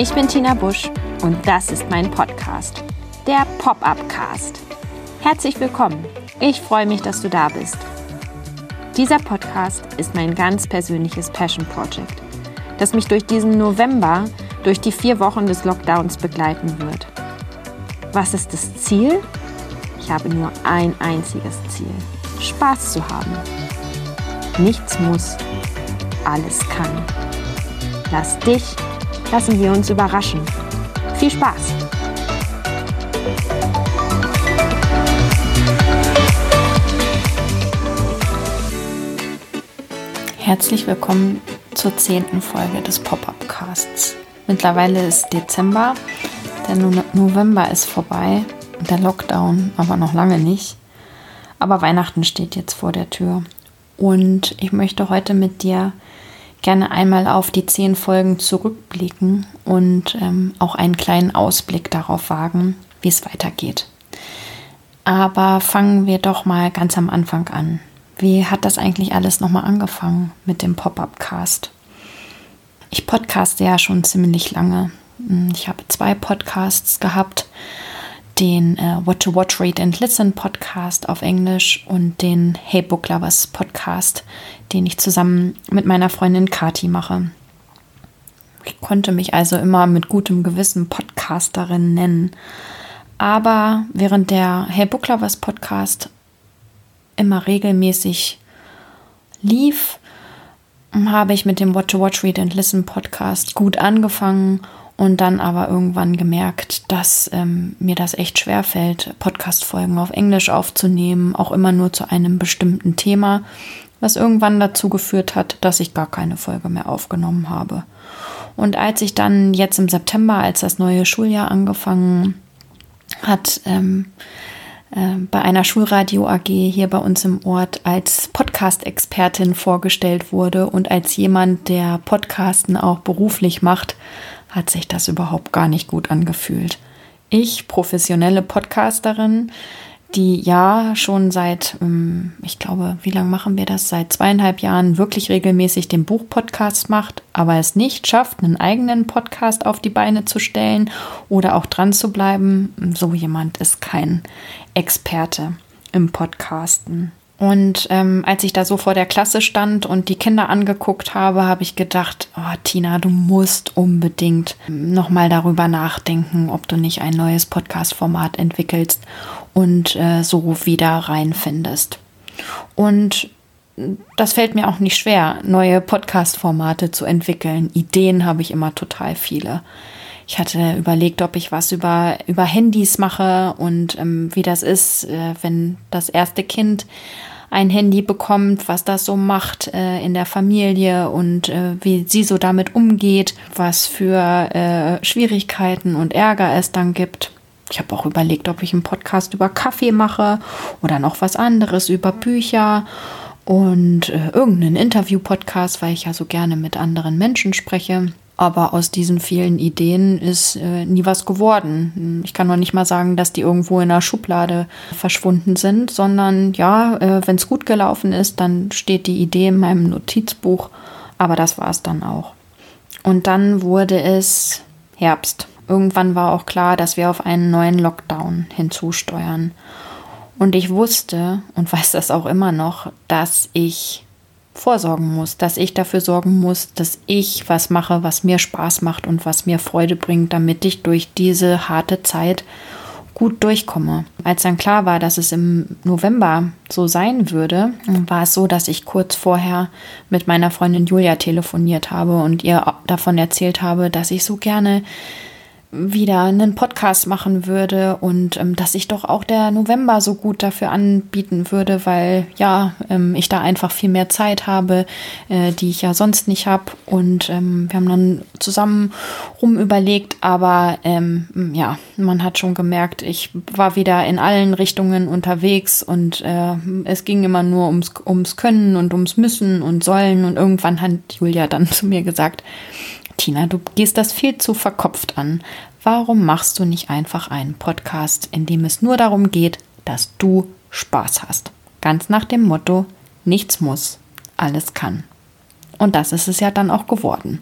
Ich bin Tina Busch und das ist mein Podcast, der Pop-Up Cast. Herzlich willkommen. Ich freue mich, dass du da bist. Dieser Podcast ist mein ganz persönliches Passion Project, das mich durch diesen November, durch die vier Wochen des Lockdowns begleiten wird. Was ist das Ziel? Ich habe nur ein einziges Ziel. Spaß zu haben. Nichts muss, alles kann. Lass dich, lassen wir uns überraschen. Viel Spaß! Herzlich willkommen zur zehnten Folge des Pop-Up-Casts. Mittlerweile ist Dezember, der November ist vorbei, der Lockdown aber noch lange nicht. Aber Weihnachten steht jetzt vor der Tür. Und ich möchte heute mit dir gerne einmal auf die zehn Folgen zurückblicken und ähm, auch einen kleinen Ausblick darauf wagen, wie es weitergeht. Aber fangen wir doch mal ganz am Anfang an. Wie hat das eigentlich alles nochmal angefangen mit dem Pop-up-Cast? Ich podcaste ja schon ziemlich lange. Hm, ich habe zwei Podcasts gehabt den äh, What to Watch, Read and Listen Podcast auf Englisch und den Hey Book Lovers Podcast, den ich zusammen mit meiner Freundin Kati mache. Ich konnte mich also immer mit gutem Gewissen Podcasterin nennen. Aber während der Hey Book Lovers Podcast immer regelmäßig lief, habe ich mit dem What to Watch, Read and Listen Podcast gut angefangen und dann aber irgendwann gemerkt, dass ähm, mir das echt schwer fällt, Podcast-Folgen auf Englisch aufzunehmen, auch immer nur zu einem bestimmten Thema, was irgendwann dazu geführt hat, dass ich gar keine Folge mehr aufgenommen habe. Und als ich dann jetzt im September, als das neue Schuljahr angefangen hat, ähm, äh, bei einer Schulradio AG hier bei uns im Ort als Podcast-Expertin vorgestellt wurde und als jemand, der Podcasten auch beruflich macht, hat sich das überhaupt gar nicht gut angefühlt. Ich, professionelle Podcasterin, die ja schon seit, ähm, ich glaube, wie lange machen wir das? Seit zweieinhalb Jahren wirklich regelmäßig den Buchpodcast macht, aber es nicht schafft, einen eigenen Podcast auf die Beine zu stellen oder auch dran zu bleiben. So jemand ist kein Experte im Podcasten. Und ähm, als ich da so vor der Klasse stand und die Kinder angeguckt habe, habe ich gedacht, oh, Tina, du musst unbedingt nochmal darüber nachdenken, ob du nicht ein neues Podcast-Format entwickelst und äh, so wieder reinfindest. Und das fällt mir auch nicht schwer, neue Podcast-Formate zu entwickeln. Ideen habe ich immer total viele. Ich hatte überlegt, ob ich was über, über Handys mache und ähm, wie das ist, äh, wenn das erste Kind ein Handy bekommt, was das so macht äh, in der Familie und äh, wie sie so damit umgeht, was für äh, Schwierigkeiten und Ärger es dann gibt. Ich habe auch überlegt, ob ich einen Podcast über Kaffee mache oder noch was anderes über Bücher und äh, irgendeinen Interview-Podcast, weil ich ja so gerne mit anderen Menschen spreche. Aber aus diesen vielen Ideen ist äh, nie was geworden. Ich kann noch nicht mal sagen, dass die irgendwo in einer Schublade verschwunden sind, sondern ja, äh, wenn es gut gelaufen ist, dann steht die Idee in meinem Notizbuch. Aber das war es dann auch. Und dann wurde es Herbst. Irgendwann war auch klar, dass wir auf einen neuen Lockdown hinzusteuern. Und ich wusste und weiß das auch immer noch, dass ich vorsorgen muss, dass ich dafür sorgen muss, dass ich was mache, was mir Spaß macht und was mir Freude bringt, damit ich durch diese harte Zeit gut durchkomme. Als dann klar war, dass es im November so sein würde, war es so, dass ich kurz vorher mit meiner Freundin Julia telefoniert habe und ihr davon erzählt habe, dass ich so gerne wieder einen Podcast machen würde und ähm, dass ich doch auch der November so gut dafür anbieten würde, weil ja, ähm, ich da einfach viel mehr Zeit habe, äh, die ich ja sonst nicht habe. Und ähm, wir haben dann zusammen rum überlegt, aber ähm, ja, man hat schon gemerkt, ich war wieder in allen Richtungen unterwegs und äh, es ging immer nur ums, ums Können und ums Müssen und Sollen. Und irgendwann hat Julia dann zu mir gesagt, Tina, du gehst das viel zu verkopft an. Warum machst du nicht einfach einen Podcast, in dem es nur darum geht, dass du Spaß hast? Ganz nach dem Motto, nichts muss, alles kann. Und das ist es ja dann auch geworden.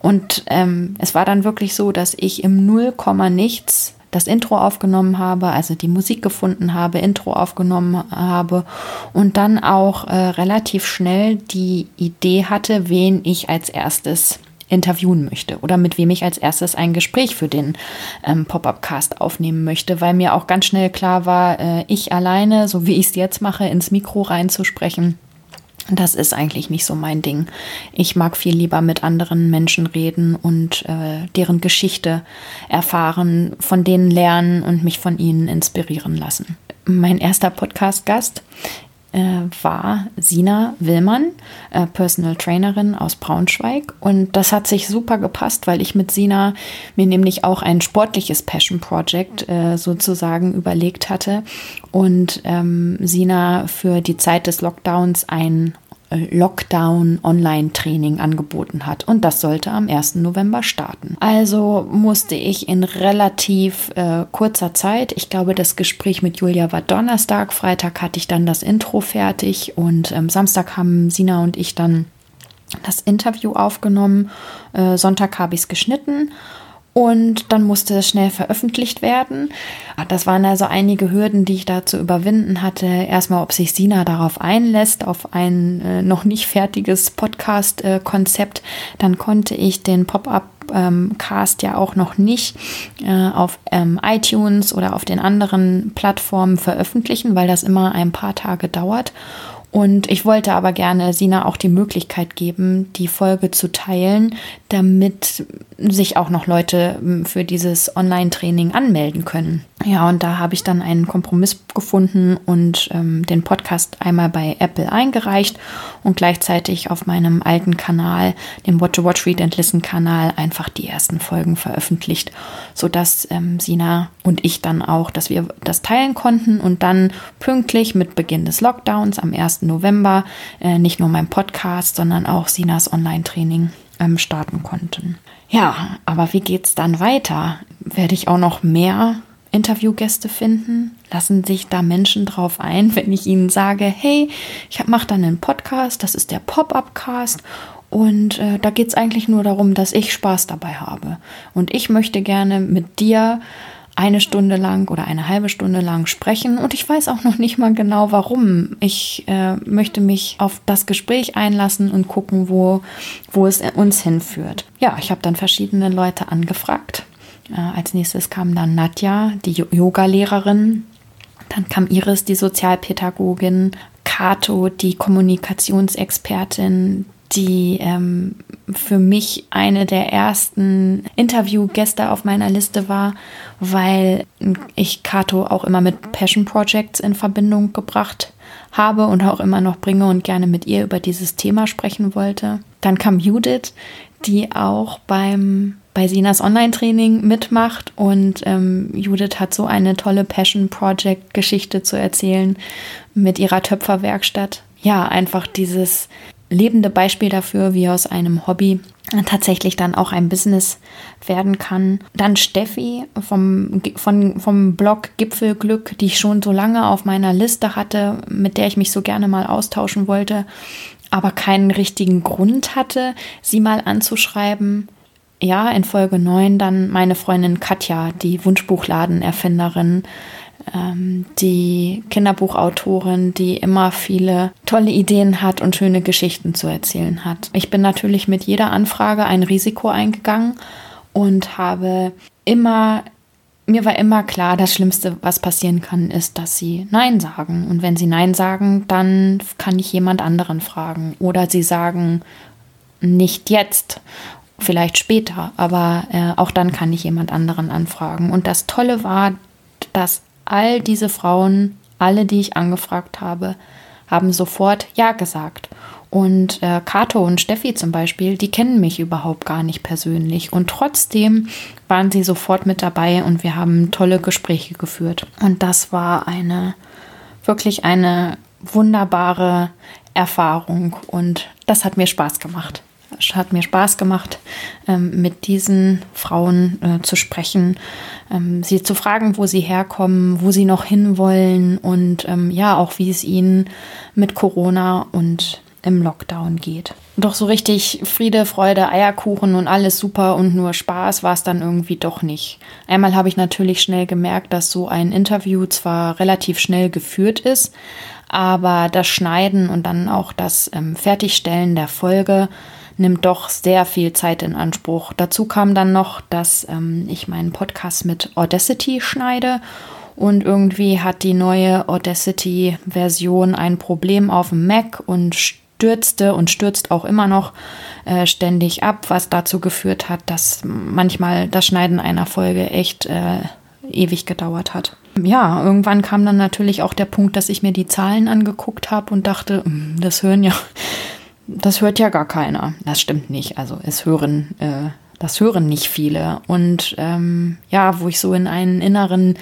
Und ähm, es war dann wirklich so, dass ich im Nullkomma nichts das Intro aufgenommen habe, also die Musik gefunden habe, Intro aufgenommen habe und dann auch äh, relativ schnell die Idee hatte, wen ich als erstes interviewen möchte oder mit wem ich als erstes ein Gespräch für den ähm, Pop-up-Cast aufnehmen möchte, weil mir auch ganz schnell klar war, äh, ich alleine, so wie ich es jetzt mache, ins Mikro reinzusprechen, das ist eigentlich nicht so mein Ding. Ich mag viel lieber mit anderen Menschen reden und äh, deren Geschichte erfahren, von denen lernen und mich von ihnen inspirieren lassen. Mein erster Podcast-Gast war Sina Willmann, äh, Personal Trainerin aus Braunschweig. Und das hat sich super gepasst, weil ich mit Sina mir nämlich auch ein sportliches Passion Project äh, sozusagen überlegt hatte und ähm, Sina für die Zeit des Lockdowns ein Lockdown-Online-Training angeboten hat. Und das sollte am 1. November starten. Also musste ich in relativ äh, kurzer Zeit, ich glaube, das Gespräch mit Julia war Donnerstag, Freitag hatte ich dann das Intro fertig und ähm, Samstag haben Sina und ich dann das Interview aufgenommen. Äh, Sonntag habe ich es geschnitten und dann musste es schnell veröffentlicht werden. Ah, das waren also einige Hürden, die ich da zu überwinden hatte. Erstmal, ob sich Sina darauf einlässt, auf ein äh, noch nicht fertiges Podcast-Konzept. Dann konnte ich den Pop-up Cast ja auch noch nicht äh, auf ähm, iTunes oder auf den anderen Plattformen veröffentlichen, weil das immer ein paar Tage dauert. Und ich wollte aber gerne Sina auch die Möglichkeit geben, die Folge zu teilen, damit sich auch noch Leute hm, für dieses Online-Training anmelden können. Ja, und da habe ich dann einen Kompromiss gefunden und ähm, den Podcast einmal bei Apple eingereicht und gleichzeitig auf meinem alten Kanal, dem Watch to Watch Read and Listen Kanal, einfach die ersten Folgen veröffentlicht, sodass ähm, Sina und ich dann auch, dass wir das teilen konnten und dann pünktlich mit Beginn des Lockdowns am 1. November äh, nicht nur mein Podcast, sondern auch Sinas Online-Training ähm, starten konnten. Ja, aber wie geht's dann weiter? Werde ich auch noch mehr Interviewgäste finden? Lassen sich da Menschen drauf ein, wenn ich ihnen sage, hey, ich mache dann einen Podcast, das ist der Pop-up-Cast und äh, da geht es eigentlich nur darum, dass ich Spaß dabei habe. Und ich möchte gerne mit dir eine Stunde lang oder eine halbe Stunde lang sprechen und ich weiß auch noch nicht mal genau warum. Ich äh, möchte mich auf das Gespräch einlassen und gucken, wo, wo es uns hinführt. Ja, ich habe dann verschiedene Leute angefragt äh, als nächstes kam dann Nadja, die Yoga-Lehrerin. Dann kam Iris, die Sozialpädagogin. Kato, die Kommunikationsexpertin, die ähm, für mich eine der ersten Interviewgäste auf meiner Liste war, weil ich Kato auch immer mit Passion Projects in Verbindung gebracht habe und auch immer noch bringe und gerne mit ihr über dieses Thema sprechen wollte. Dann kam Judith, die auch beim bei Sinas Online-Training mitmacht und ähm, Judith hat so eine tolle Passion Project-Geschichte zu erzählen mit ihrer Töpferwerkstatt. Ja, einfach dieses lebende Beispiel dafür, wie aus einem Hobby tatsächlich dann auch ein Business werden kann. Dann Steffi vom, vom, vom Blog Gipfelglück, die ich schon so lange auf meiner Liste hatte, mit der ich mich so gerne mal austauschen wollte, aber keinen richtigen Grund hatte, sie mal anzuschreiben ja, in Folge 9 dann meine Freundin Katja, die Wunschbuchladen-Erfinderin, die Kinderbuchautorin, die immer viele tolle Ideen hat und schöne Geschichten zu erzählen hat. Ich bin natürlich mit jeder Anfrage ein Risiko eingegangen und habe immer mir war immer klar, das Schlimmste, was passieren kann, ist, dass sie Nein sagen. Und wenn sie Nein sagen, dann kann ich jemand anderen fragen. Oder sie sagen nicht jetzt vielleicht später, aber äh, auch dann kann ich jemand anderen anfragen. Und das Tolle war, dass all diese Frauen, alle, die ich angefragt habe, haben sofort Ja gesagt. Und äh, Kato und Steffi zum Beispiel, die kennen mich überhaupt gar nicht persönlich. Und trotzdem waren sie sofort mit dabei und wir haben tolle Gespräche geführt. Und das war eine, wirklich eine wunderbare Erfahrung. Und das hat mir Spaß gemacht. Hat mir Spaß gemacht, ähm, mit diesen Frauen äh, zu sprechen, ähm, sie zu fragen, wo sie herkommen, wo sie noch hinwollen und ähm, ja, auch wie es ihnen mit Corona und im Lockdown geht. Doch so richtig Friede, Freude, Eierkuchen und alles super und nur Spaß war es dann irgendwie doch nicht. Einmal habe ich natürlich schnell gemerkt, dass so ein Interview zwar relativ schnell geführt ist, aber das Schneiden und dann auch das ähm, Fertigstellen der Folge nimmt doch sehr viel Zeit in Anspruch. Dazu kam dann noch, dass ähm, ich meinen Podcast mit Audacity schneide und irgendwie hat die neue Audacity-Version ein Problem auf dem Mac und stürzte und stürzt auch immer noch äh, ständig ab, was dazu geführt hat, dass manchmal das Schneiden einer Folge echt äh, ewig gedauert hat. Ja, irgendwann kam dann natürlich auch der Punkt, dass ich mir die Zahlen angeguckt habe und dachte, hm, das hören ja das hört ja gar keiner. Das stimmt nicht. Also es hören, äh, das hören nicht viele. Und ähm, ja, wo ich so in einen inneren,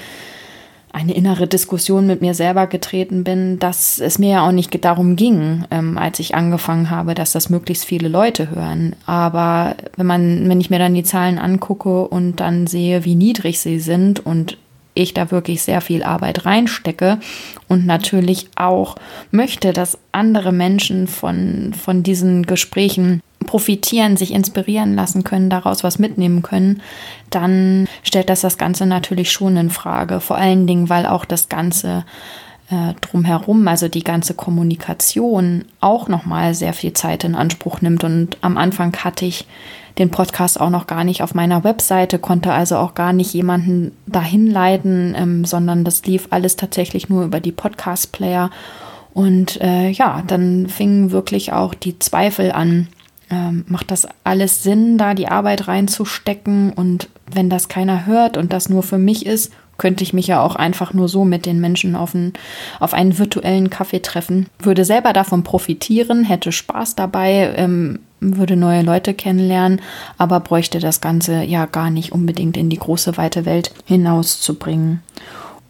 eine innere Diskussion mit mir selber getreten bin, dass es mir ja auch nicht darum ging, ähm, als ich angefangen habe, dass das möglichst viele Leute hören. Aber wenn man, wenn ich mir dann die Zahlen angucke und dann sehe, wie niedrig sie sind und ich da wirklich sehr viel Arbeit reinstecke und natürlich auch möchte, dass andere Menschen von, von diesen Gesprächen profitieren, sich inspirieren lassen können, daraus was mitnehmen können, dann stellt das das Ganze natürlich schon in Frage. Vor allen Dingen, weil auch das Ganze äh, drumherum, also die ganze Kommunikation, auch nochmal sehr viel Zeit in Anspruch nimmt. Und am Anfang hatte ich den Podcast auch noch gar nicht auf meiner Webseite, konnte also auch gar nicht jemanden dahin leiten, ähm, sondern das lief alles tatsächlich nur über die Podcast-Player. Und äh, ja, dann fingen wirklich auch die Zweifel an. Ähm, macht das alles Sinn, da die Arbeit reinzustecken? Und wenn das keiner hört und das nur für mich ist, könnte ich mich ja auch einfach nur so mit den Menschen auf einen, auf einen virtuellen Kaffee treffen, würde selber davon profitieren, hätte Spaß dabei, ähm, würde neue Leute kennenlernen, aber bräuchte das Ganze ja gar nicht unbedingt in die große weite Welt hinauszubringen.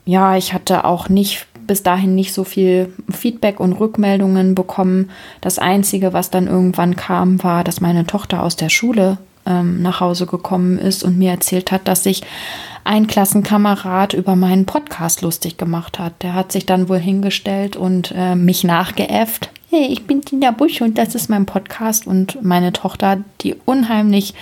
Ja, ich hatte auch nicht bis dahin nicht so viel Feedback und Rückmeldungen bekommen. Das Einzige, was dann irgendwann kam, war, dass meine Tochter aus der Schule ähm, nach Hause gekommen ist und mir erzählt hat, dass sich ein Klassenkamerad über meinen Podcast lustig gemacht hat. Der hat sich dann wohl hingestellt und äh, mich nachgeäfft. Hey, ich bin Tina Busch und das ist mein Podcast. Und meine Tochter, die unheimlich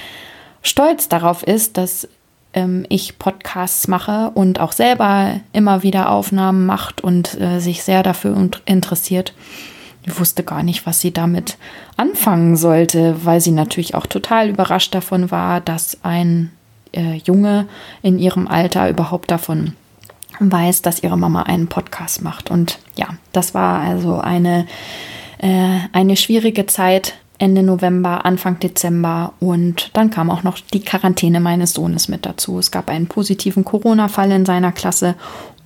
stolz darauf ist, dass ähm, ich Podcasts mache und auch selber immer wieder Aufnahmen macht und äh, sich sehr dafür interessiert. Ich wusste gar nicht, was sie damit anfangen sollte, weil sie natürlich auch total überrascht davon war, dass ein äh, Junge in ihrem Alter überhaupt davon weiß, dass ihre Mama einen Podcast macht. Und ja, das war also eine, äh, eine schwierige Zeit. Ende November, Anfang Dezember und dann kam auch noch die Quarantäne meines Sohnes mit dazu. Es gab einen positiven Corona-Fall in seiner Klasse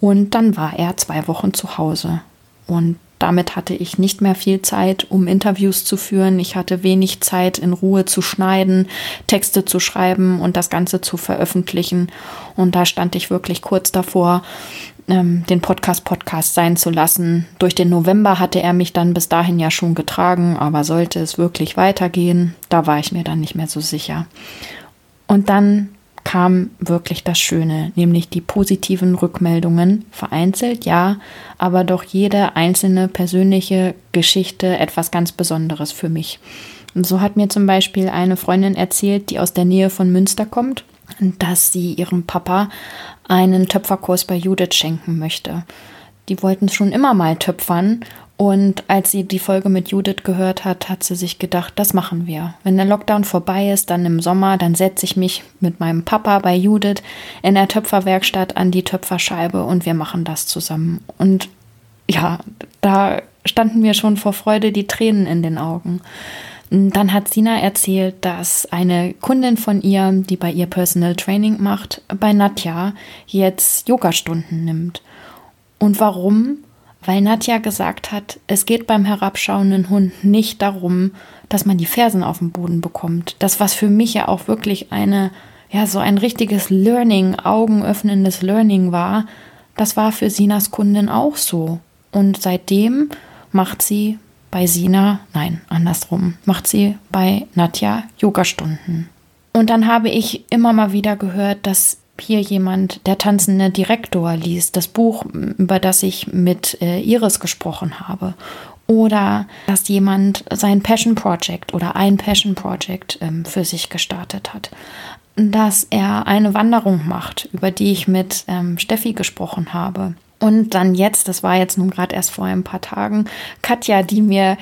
und dann war er zwei Wochen zu Hause. Und damit hatte ich nicht mehr viel Zeit, um Interviews zu führen. Ich hatte wenig Zeit, in Ruhe zu schneiden, Texte zu schreiben und das Ganze zu veröffentlichen. Und da stand ich wirklich kurz davor, ähm, den Podcast Podcast sein zu lassen. Durch den November hatte er mich dann bis dahin ja schon getragen, aber sollte es wirklich weitergehen, da war ich mir dann nicht mehr so sicher. Und dann kam wirklich das Schöne, nämlich die positiven Rückmeldungen, vereinzelt ja, aber doch jede einzelne persönliche Geschichte etwas ganz Besonderes für mich. Und so hat mir zum Beispiel eine Freundin erzählt, die aus der Nähe von Münster kommt, dass sie ihrem Papa einen Töpferkurs bei Judith schenken möchte. Die wollten schon immer mal töpfern und als sie die Folge mit Judith gehört hat, hat sie sich gedacht, das machen wir. Wenn der Lockdown vorbei ist, dann im Sommer, dann setze ich mich mit meinem Papa bei Judith in der Töpferwerkstatt an die Töpferscheibe und wir machen das zusammen. Und ja, da standen mir schon vor Freude die Tränen in den Augen. Dann hat Sina erzählt, dass eine Kundin von ihr, die bei ihr Personal Training macht, bei Nadja jetzt Yogastunden nimmt. Und warum? Weil Nadja gesagt hat, es geht beim herabschauenden Hund nicht darum, dass man die Fersen auf den Boden bekommt. Das, was für mich ja auch wirklich eine, ja, so ein richtiges Learning, augenöffnendes Learning war, das war für Sinas Kundin auch so. Und seitdem macht sie bei Sina, nein, andersrum, macht sie bei Nadja Yogastunden. Und dann habe ich immer mal wieder gehört, dass hier jemand, der tanzende Direktor liest, das Buch, über das ich mit äh, Iris gesprochen habe. Oder dass jemand sein Passion Project oder ein Passion Project ähm, für sich gestartet hat. Dass er eine Wanderung macht, über die ich mit ähm, Steffi gesprochen habe. Und dann jetzt, das war jetzt nun gerade erst vor ein paar Tagen, Katja, die mir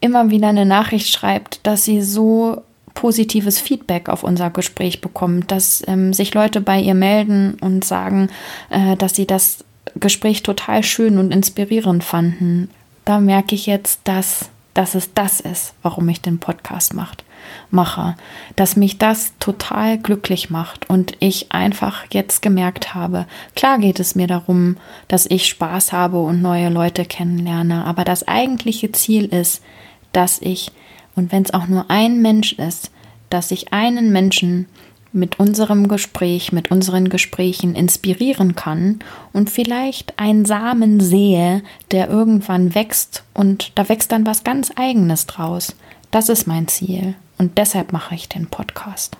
immer wieder eine Nachricht schreibt, dass sie so positives Feedback auf unser Gespräch bekommt, dass ähm, sich Leute bei ihr melden und sagen, äh, dass sie das Gespräch total schön und inspirierend fanden. Da merke ich jetzt, dass, dass es das ist, warum ich den Podcast macht, mache. Dass mich das total glücklich macht und ich einfach jetzt gemerkt habe, klar geht es mir darum, dass ich Spaß habe und neue Leute kennenlerne, aber das eigentliche Ziel ist, dass ich und wenn es auch nur ein Mensch ist, dass ich einen Menschen mit unserem Gespräch, mit unseren Gesprächen inspirieren kann und vielleicht einen Samen sehe, der irgendwann wächst und da wächst dann was ganz eigenes draus. Das ist mein Ziel und deshalb mache ich den Podcast.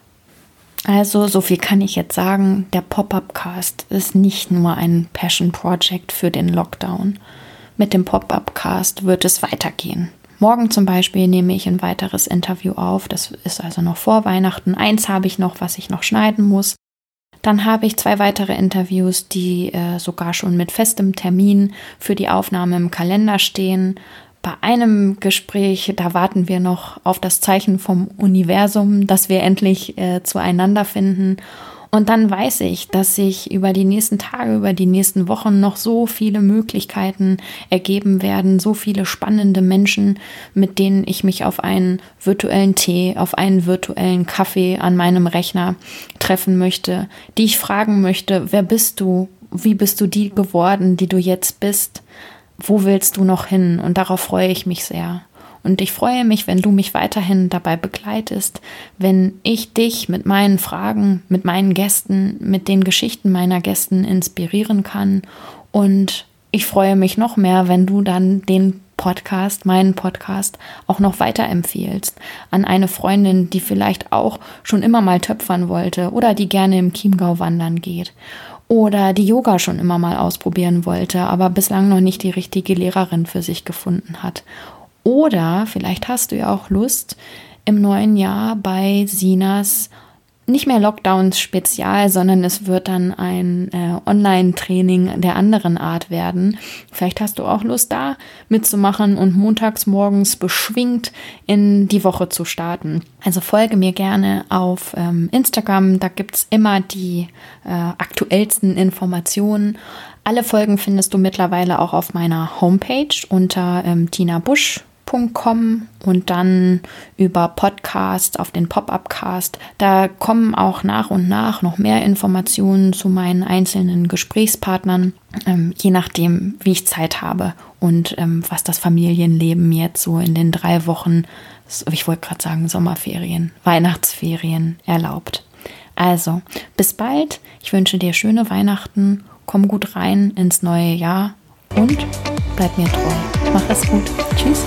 Also, so viel kann ich jetzt sagen, der Pop-up-Cast ist nicht nur ein Passion Project für den Lockdown. Mit dem Pop-up-Cast wird es weitergehen. Morgen zum Beispiel nehme ich ein weiteres Interview auf. Das ist also noch vor Weihnachten. Eins habe ich noch, was ich noch schneiden muss. Dann habe ich zwei weitere Interviews, die äh, sogar schon mit festem Termin für die Aufnahme im Kalender stehen. Bei einem Gespräch, da warten wir noch auf das Zeichen vom Universum, dass wir endlich äh, zueinander finden. Und dann weiß ich, dass sich über die nächsten Tage, über die nächsten Wochen noch so viele Möglichkeiten ergeben werden, so viele spannende Menschen, mit denen ich mich auf einen virtuellen Tee, auf einen virtuellen Kaffee an meinem Rechner treffen möchte, die ich fragen möchte, wer bist du? Wie bist du die geworden, die du jetzt bist? Wo willst du noch hin? Und darauf freue ich mich sehr. Und ich freue mich, wenn du mich weiterhin dabei begleitest, wenn ich dich mit meinen Fragen, mit meinen Gästen, mit den Geschichten meiner Gästen inspirieren kann. Und ich freue mich noch mehr, wenn du dann den Podcast, meinen Podcast, auch noch weiterempfiehlst an eine Freundin, die vielleicht auch schon immer mal töpfern wollte oder die gerne im Chiemgau wandern geht oder die Yoga schon immer mal ausprobieren wollte, aber bislang noch nicht die richtige Lehrerin für sich gefunden hat oder vielleicht hast du ja auch Lust, im neuen Jahr bei Sinas nicht mehr Lockdowns Spezial, sondern es wird dann ein äh, Online-Training der anderen Art werden. Vielleicht hast du auch Lust da mitzumachen und montags morgens beschwingt in die Woche zu starten. Also folge mir gerne auf ähm, Instagram, da gibt es immer die äh, aktuellsten Informationen. Alle Folgen findest du mittlerweile auch auf meiner Homepage unter ähm, Tina Busch www.pop-up.com und dann über Podcast auf den Pop-up-Cast. Da kommen auch nach und nach noch mehr Informationen zu meinen einzelnen Gesprächspartnern, ähm, je nachdem, wie ich Zeit habe und ähm, was das Familienleben jetzt so in den drei Wochen, ich wollte gerade sagen Sommerferien, Weihnachtsferien erlaubt. Also, bis bald. Ich wünsche dir schöne Weihnachten. Komm gut rein ins neue Jahr und bleib mir treu. Mach es gut. Tschüss.